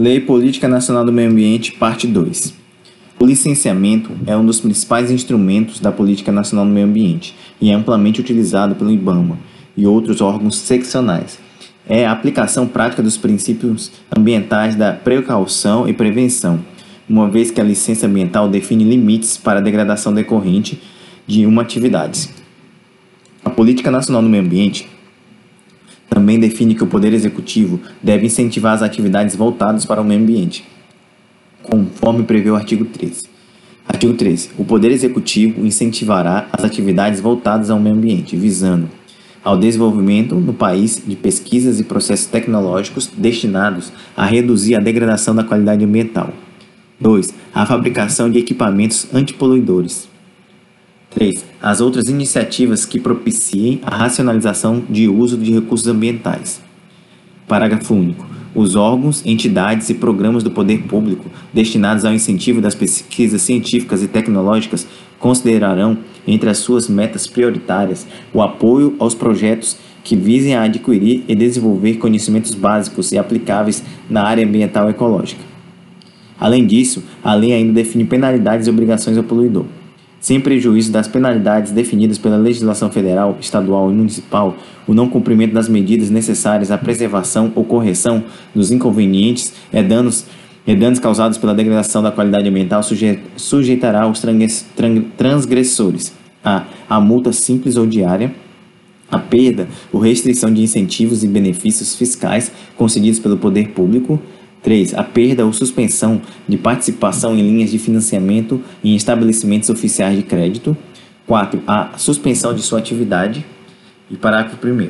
Lei Política Nacional do Meio Ambiente, Parte 2. O licenciamento é um dos principais instrumentos da Política Nacional do Meio Ambiente e é amplamente utilizado pelo IBAMA e outros órgãos seccionais. É a aplicação prática dos princípios ambientais da precaução e prevenção, uma vez que a licença ambiental define limites para a degradação decorrente de uma atividade. A Política Nacional do Meio Ambiente também define que o Poder Executivo deve incentivar as atividades voltadas para o meio ambiente, conforme prevê o artigo 13. Artigo 13. O Poder Executivo incentivará as atividades voltadas ao meio ambiente, visando ao desenvolvimento no país de pesquisas e processos tecnológicos destinados a reduzir a degradação da qualidade ambiental. 2. A fabricação de equipamentos antipoluidores. 3. As outras iniciativas que propiciem a racionalização de uso de recursos ambientais. Parágrafo único. Os órgãos, entidades e programas do poder público destinados ao incentivo das pesquisas científicas e tecnológicas considerarão entre as suas metas prioritárias o apoio aos projetos que visem a adquirir e desenvolver conhecimentos básicos e aplicáveis na área ambiental e ecológica. Além disso, a lei ainda define penalidades e obrigações ao poluidor sem prejuízo das penalidades definidas pela legislação federal, estadual e municipal, o não cumprimento das medidas necessárias à preservação ou correção dos inconvenientes e danos, e danos causados pela degradação da qualidade ambiental suje, sujeitará os transgressores. A, a multa simples ou diária, a perda ou restrição de incentivos e benefícios fiscais concedidos pelo poder público, 3. A perda ou suspensão de participação em linhas de financiamento em estabelecimentos oficiais de crédito. 4. A suspensão de sua atividade. E parágrafo 1.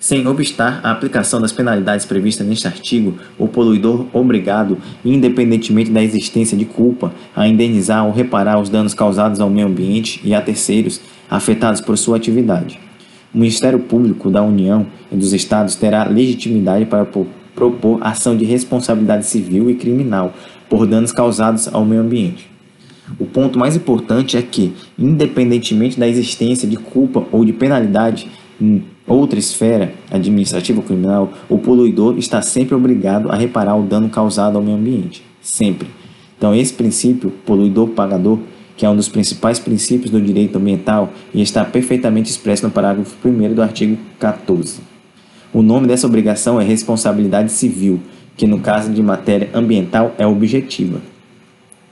Sem obstar a aplicação das penalidades previstas neste artigo, o poluidor obrigado, independentemente da existência de culpa, a indenizar ou reparar os danos causados ao meio ambiente e a terceiros afetados por sua atividade. O Ministério Público da União e dos Estados terá legitimidade para propor ação de responsabilidade civil e criminal por danos causados ao meio ambiente. O ponto mais importante é que, independentemente da existência de culpa ou de penalidade em outra esfera administrativa ou criminal, o poluidor está sempre obrigado a reparar o dano causado ao meio ambiente. Sempre. Então, esse princípio, poluidor-pagador, que é um dos principais princípios do direito ambiental e está perfeitamente expresso no parágrafo 1 do artigo 14. O nome dessa obrigação é responsabilidade civil, que no caso de matéria ambiental é objetiva.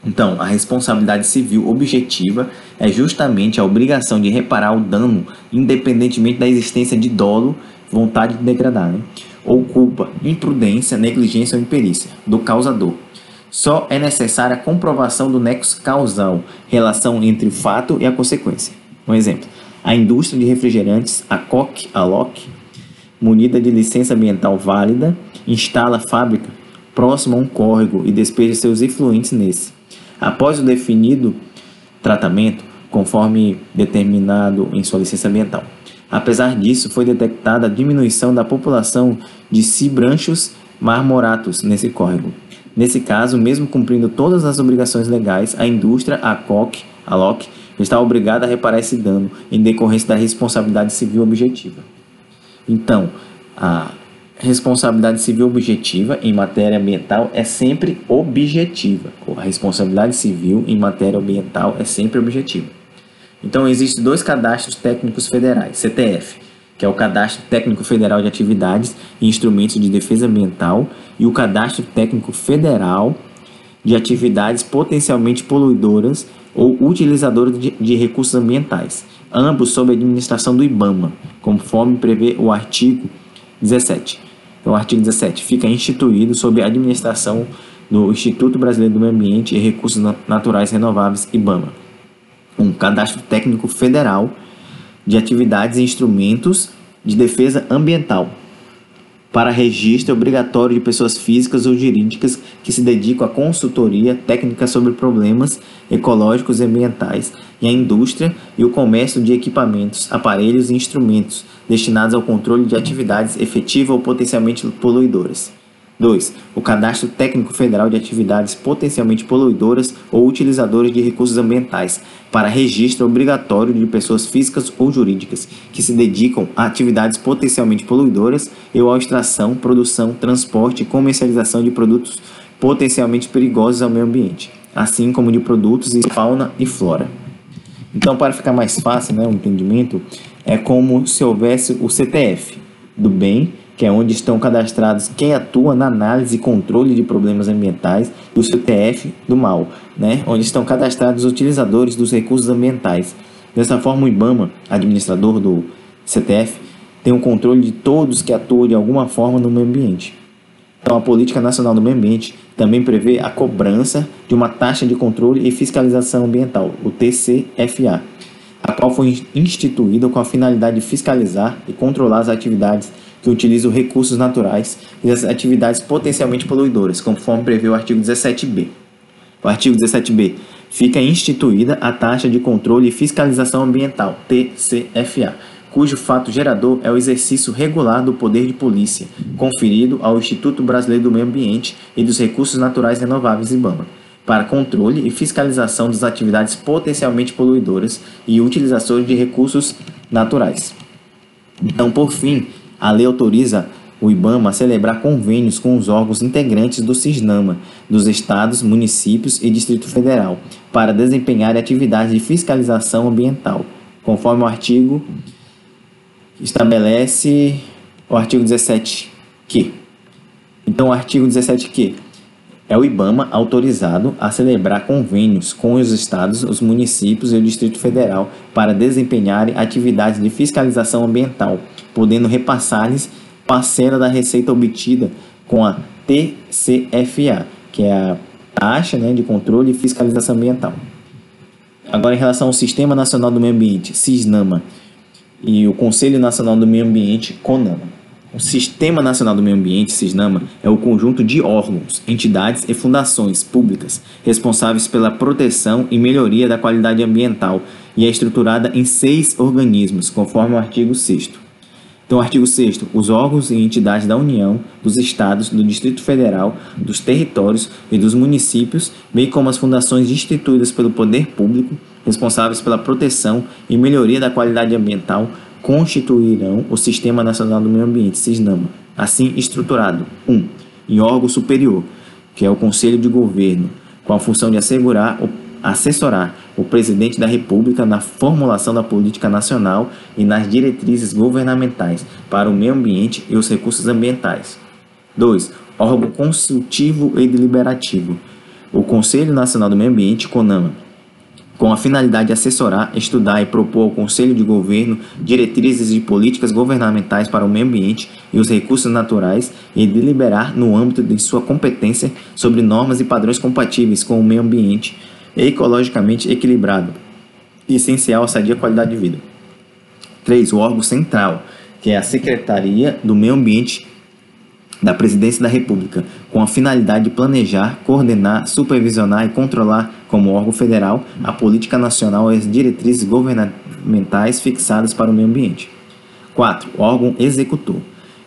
Então, a responsabilidade civil objetiva é justamente a obrigação de reparar o dano, independentemente da existência de dolo, vontade de degradar, né? ou culpa, imprudência, negligência ou imperícia do causador. Só é necessária a comprovação do nexo causal, relação entre o fato e a consequência. Um exemplo: a indústria de refrigerantes, a Coque, a Lock, munida de licença ambiental válida, instala a fábrica próximo a um córrego e despeja seus efluentes nesse. Após o definido tratamento, conforme determinado em sua licença ambiental. Apesar disso, foi detectada a diminuição da população de cibranchos marmoratos nesse córrego. Nesse caso, mesmo cumprindo todas as obrigações legais, a indústria, a COC, a LOC, está obrigada a reparar esse dano em decorrência da responsabilidade civil objetiva. Então, a responsabilidade civil objetiva em matéria ambiental é sempre objetiva. A responsabilidade civil em matéria ambiental é sempre objetiva. Então, existem dois cadastros técnicos federais, CTF, que é o Cadastro Técnico Federal de Atividades e Instrumentos de Defesa Ambiental, e o Cadastro Técnico Federal de Atividades Potencialmente Poluidoras ou Utilizadoras de, de Recursos Ambientais ambos sob a administração do IBAMA, conforme prevê o artigo 17. Então, o artigo 17 fica instituído sob a administração do Instituto Brasileiro do Meio Ambiente e Recursos Naturais Renováveis, IBAMA. Um cadastro técnico federal de atividades e instrumentos de defesa ambiental, para registro obrigatório de pessoas físicas ou jurídicas que se dedicam à consultoria técnica sobre problemas ecológicos e ambientais e à indústria e o comércio de equipamentos, aparelhos e instrumentos destinados ao controle de atividades efetivas ou potencialmente poluidoras. 2. O Cadastro Técnico Federal de Atividades Potencialmente Poluidoras ou Utilizadoras de Recursos Ambientais, para registro obrigatório de pessoas físicas ou jurídicas que se dedicam a atividades potencialmente poluidoras ou à extração, produção, transporte e comercialização de produtos potencialmente perigosos ao meio ambiente, assim como de produtos e fauna e flora. Então, para ficar mais fácil né, o entendimento, é como se houvesse o CTF do bem, que é onde estão cadastrados quem atua na análise e controle de problemas ambientais, e o CTF do mal, né, onde estão cadastrados os utilizadores dos recursos ambientais. Dessa forma, o IBAMA, administrador do CTF, tem o controle de todos que atuam de alguma forma no meio ambiente. Então, a Política Nacional do Meio Ambiente também prevê a cobrança de uma taxa de controle e fiscalização ambiental, o TCFA, a qual foi instituída com a finalidade de fiscalizar e controlar as atividades que utilizam recursos naturais e as atividades potencialmente poluidoras, conforme prevê o artigo 17b. O artigo 17b fica instituída a taxa de controle e fiscalização ambiental, TCFA, cujo fato gerador é o exercício regular do poder de polícia, conferido ao Instituto Brasileiro do Meio Ambiente e dos Recursos Naturais Renováveis IBAMA, para controle e fiscalização das atividades potencialmente poluidoras e utilizações de recursos naturais. Então, por fim, a lei autoriza o IBAMA a celebrar convênios com os órgãos integrantes do CISNAMA, dos estados, municípios e Distrito Federal, para desempenhar atividades de fiscalização ambiental, conforme o artigo estabelece o artigo 17q. Então, o artigo 17q é o IBAMA autorizado a celebrar convênios com os estados, os municípios e o Distrito Federal para desempenharem atividades de fiscalização ambiental, podendo repassar-lhes parcela da receita obtida com a TCFA, que é a taxa né, de controle e fiscalização ambiental. Agora, em relação ao Sistema Nacional do Meio Ambiente, SISNAMA, e o Conselho Nacional do Meio Ambiente, CONAMA. O Sistema Nacional do Meio Ambiente, SISNAMA, é o conjunto de órgãos, entidades e fundações públicas responsáveis pela proteção e melhoria da qualidade ambiental e é estruturada em seis organismos, conforme o artigo 6 então, artigo 6 os órgãos e entidades da União, dos Estados, do Distrito Federal, dos territórios e dos municípios, bem como as fundações instituídas pelo poder público, responsáveis pela proteção e melhoria da qualidade ambiental, constituirão o Sistema Nacional do Meio Ambiente, SISNAMA, assim estruturado. 1. Um, em órgão superior, que é o Conselho de Governo, com a função de assegurar o assessorar o presidente da República na formulação da política nacional e nas diretrizes governamentais para o meio ambiente e os recursos ambientais. 2. Órgão consultivo e deliberativo. O Conselho Nacional do Meio Ambiente, CONAMA, com a finalidade de assessorar, estudar e propor ao Conselho de Governo diretrizes de políticas governamentais para o meio ambiente e os recursos naturais e deliberar no âmbito de sua competência sobre normas e padrões compatíveis com o meio ambiente ecologicamente equilibrado e essencial à sadia qualidade de vida. 3. O órgão central, que é a Secretaria do Meio Ambiente da Presidência da República, com a finalidade de planejar, coordenar, supervisionar e controlar, como órgão federal, a política nacional e as diretrizes governamentais fixadas para o meio ambiente. 4. O órgão executor,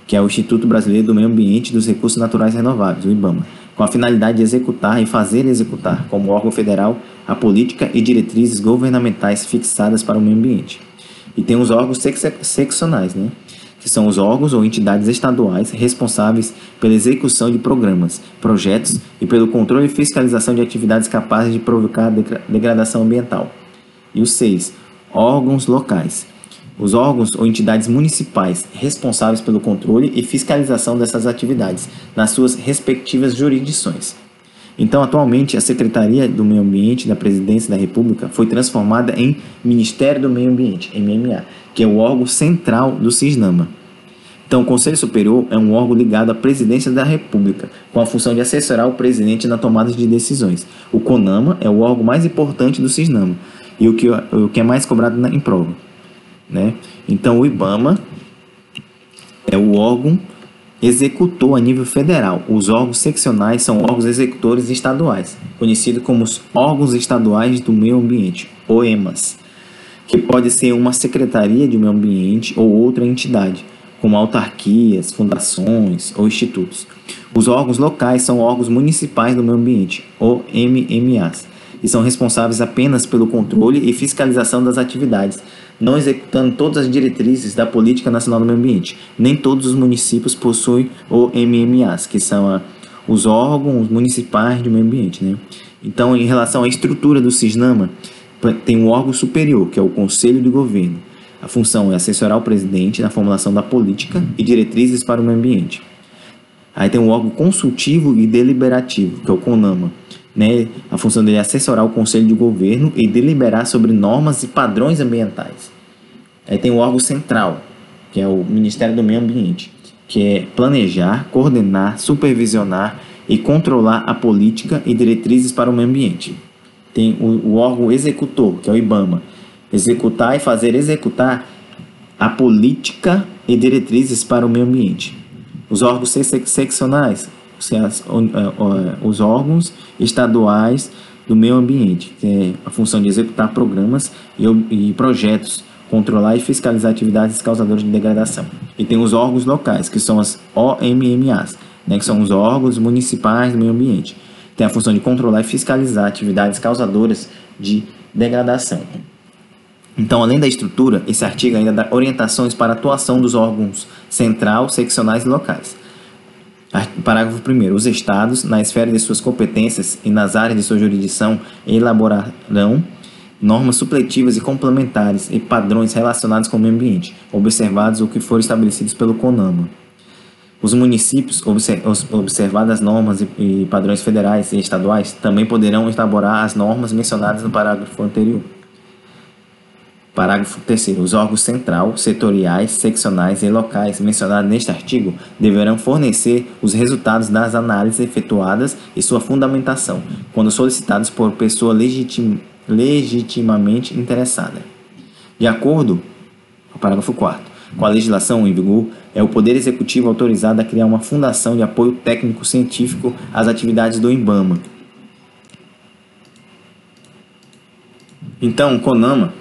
que é o Instituto Brasileiro do Meio Ambiente e dos Recursos Naturais Renováveis, o IBAMA, com a finalidade de executar e fazer executar, como órgão federal, a política e diretrizes governamentais fixadas para o meio ambiente. E tem os órgãos seccionais, né? Que são os órgãos ou entidades estaduais responsáveis pela execução de programas, projetos e pelo controle e fiscalização de atividades capazes de provocar degradação ambiental. E os seis, órgãos locais, os órgãos ou entidades municipais responsáveis pelo controle e fiscalização dessas atividades nas suas respectivas jurisdições. Então, atualmente, a Secretaria do Meio Ambiente da Presidência da República foi transformada em Ministério do Meio Ambiente, MMA, que é o órgão central do CISNAMA. Então, o Conselho Superior é um órgão ligado à Presidência da República, com a função de assessorar o presidente na tomada de decisões. O CONAMA é o órgão mais importante do CISNAMA e o que, o que é mais cobrado em prova. Né? Então, o IBAMA é o órgão executor a nível federal. Os órgãos seccionais são órgãos executores estaduais, conhecidos como os órgãos estaduais do meio ambiente, OEMAS, que pode ser uma secretaria de meio ambiente ou outra entidade, como autarquias, fundações ou institutos. Os órgãos locais são órgãos municipais do meio ambiente, ou MMAs, e são responsáveis apenas pelo controle e fiscalização das atividades não executando todas as diretrizes da Política Nacional do Meio Ambiente. Nem todos os municípios possuem o MMAs, que são a, os órgãos municipais de meio ambiente. Né? Então, em relação à estrutura do CISNAMA, tem um órgão superior, que é o Conselho de Governo. A função é assessorar o presidente na formulação da política e diretrizes para o meio ambiente. Aí tem um órgão consultivo e deliberativo, que é o CONAMA. Né? A função dele é assessorar o Conselho de Governo e deliberar sobre normas e padrões ambientais. Aí tem o órgão central, que é o Ministério do Meio Ambiente, que é planejar, coordenar, supervisionar e controlar a política e diretrizes para o meio ambiente. Tem o, o órgão executor, que é o IBAMA, executar e fazer executar a política e diretrizes para o meio ambiente. Os órgãos seccionais, os órgãos estaduais do meio ambiente, que é a função de executar programas e, projetos, controlar e fiscalizar atividades causadoras de degradação. E tem os órgãos locais, que são as OMMAs, né, que são os órgãos municipais do meio ambiente. Tem a função de controlar e fiscalizar atividades causadoras de degradação. Então, além da estrutura, esse artigo ainda dá orientações para a atuação dos órgãos central, seccionais e locais. Parágrafo 1. Os Estados, na esfera de suas competências e nas áreas de sua jurisdição, elaborarão normas supletivas e complementares e padrões relacionados com o meio ambiente, observados o que for estabelecidos pelo CONAMA. Os municípios, observadas as normas e padrões federais e estaduais, também poderão elaborar as normas mencionadas no parágrafo anterior. Parágrafo 3. Os órgãos central, setoriais, seccionais e locais mencionados neste artigo deverão fornecer os resultados das análises efetuadas e sua fundamentação, quando solicitados por pessoa legitim, legitimamente interessada. De acordo parágrafo 4 com a legislação em vigor, é o Poder Executivo autorizado a criar uma fundação de apoio técnico-científico às atividades do IBAMA. Então, o CONAMA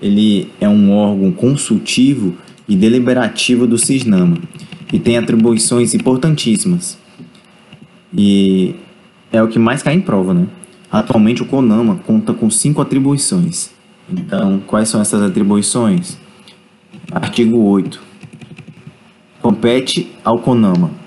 ele é um órgão consultivo e deliberativo do CISNAMA e tem atribuições importantíssimas. E é o que mais cai em prova, né? Atualmente o CONAMA conta com cinco atribuições. Então, quais são essas atribuições? Artigo 8. Compete ao CONAMA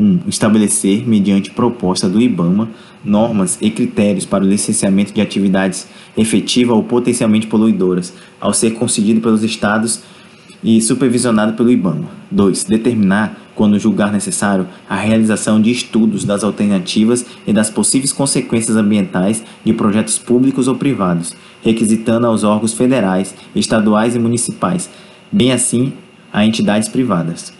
1. Um, estabelecer, mediante proposta do IBAMA, normas e critérios para o licenciamento de atividades efetiva ou potencialmente poluidoras, ao ser concedido pelos Estados e supervisionado pelo IBAMA. 2. Determinar, quando julgar necessário, a realização de estudos das alternativas e das possíveis consequências ambientais de projetos públicos ou privados, requisitando aos órgãos federais, estaduais e municipais, bem assim a entidades privadas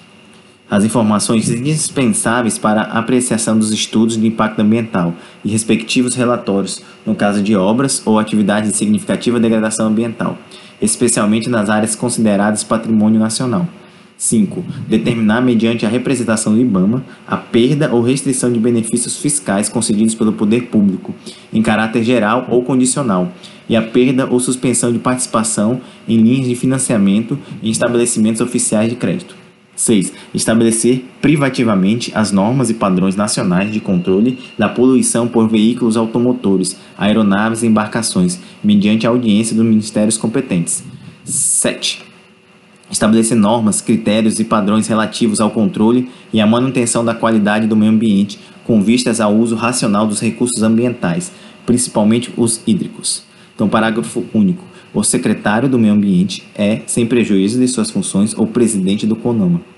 as informações indispensáveis para a apreciação dos estudos de impacto ambiental e respectivos relatórios no caso de obras ou atividades de significativa degradação ambiental, especialmente nas áreas consideradas patrimônio nacional. 5. Determinar, mediante a representação do IBAMA, a perda ou restrição de benefícios fiscais concedidos pelo poder público, em caráter geral ou condicional, e a perda ou suspensão de participação em linhas de financiamento em estabelecimentos oficiais de crédito. 6. Estabelecer privativamente as normas e padrões nacionais de controle da poluição por veículos automotores, aeronaves e embarcações, mediante audiência dos ministérios competentes. 7. Estabelecer normas, critérios e padrões relativos ao controle e à manutenção da qualidade do meio ambiente, com vistas ao uso racional dos recursos ambientais, principalmente os hídricos. Então, parágrafo único. O secretário do Meio Ambiente é, sem prejuízo de suas funções, o presidente do CONAMA.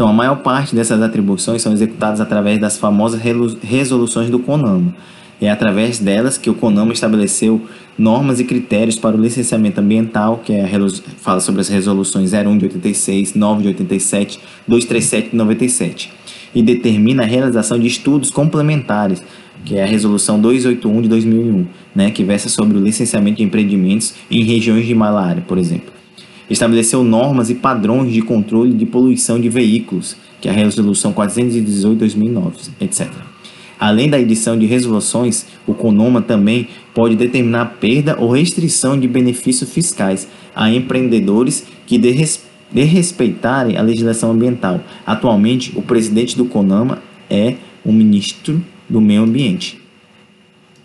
Então, a maior parte dessas atribuições são executadas através das famosas resoluções do CONAMA. É através delas que o CONAMA estabeleceu normas e critérios para o licenciamento ambiental, que é fala sobre as resoluções 01 de 86, 9 de 87, 237 de 97, e determina a realização de estudos complementares que é a Resolução 281 de 2001, né, que versa sobre o licenciamento de empreendimentos em regiões de malária, por exemplo. Estabeleceu normas e padrões de controle de poluição de veículos, que é a Resolução 418 de 2009, etc. Além da edição de resoluções, o CONOMA também pode determinar perda ou restrição de benefícios fiscais a empreendedores que desrespeitarem a legislação ambiental. Atualmente, o presidente do CONAMA é o ministro do meio ambiente.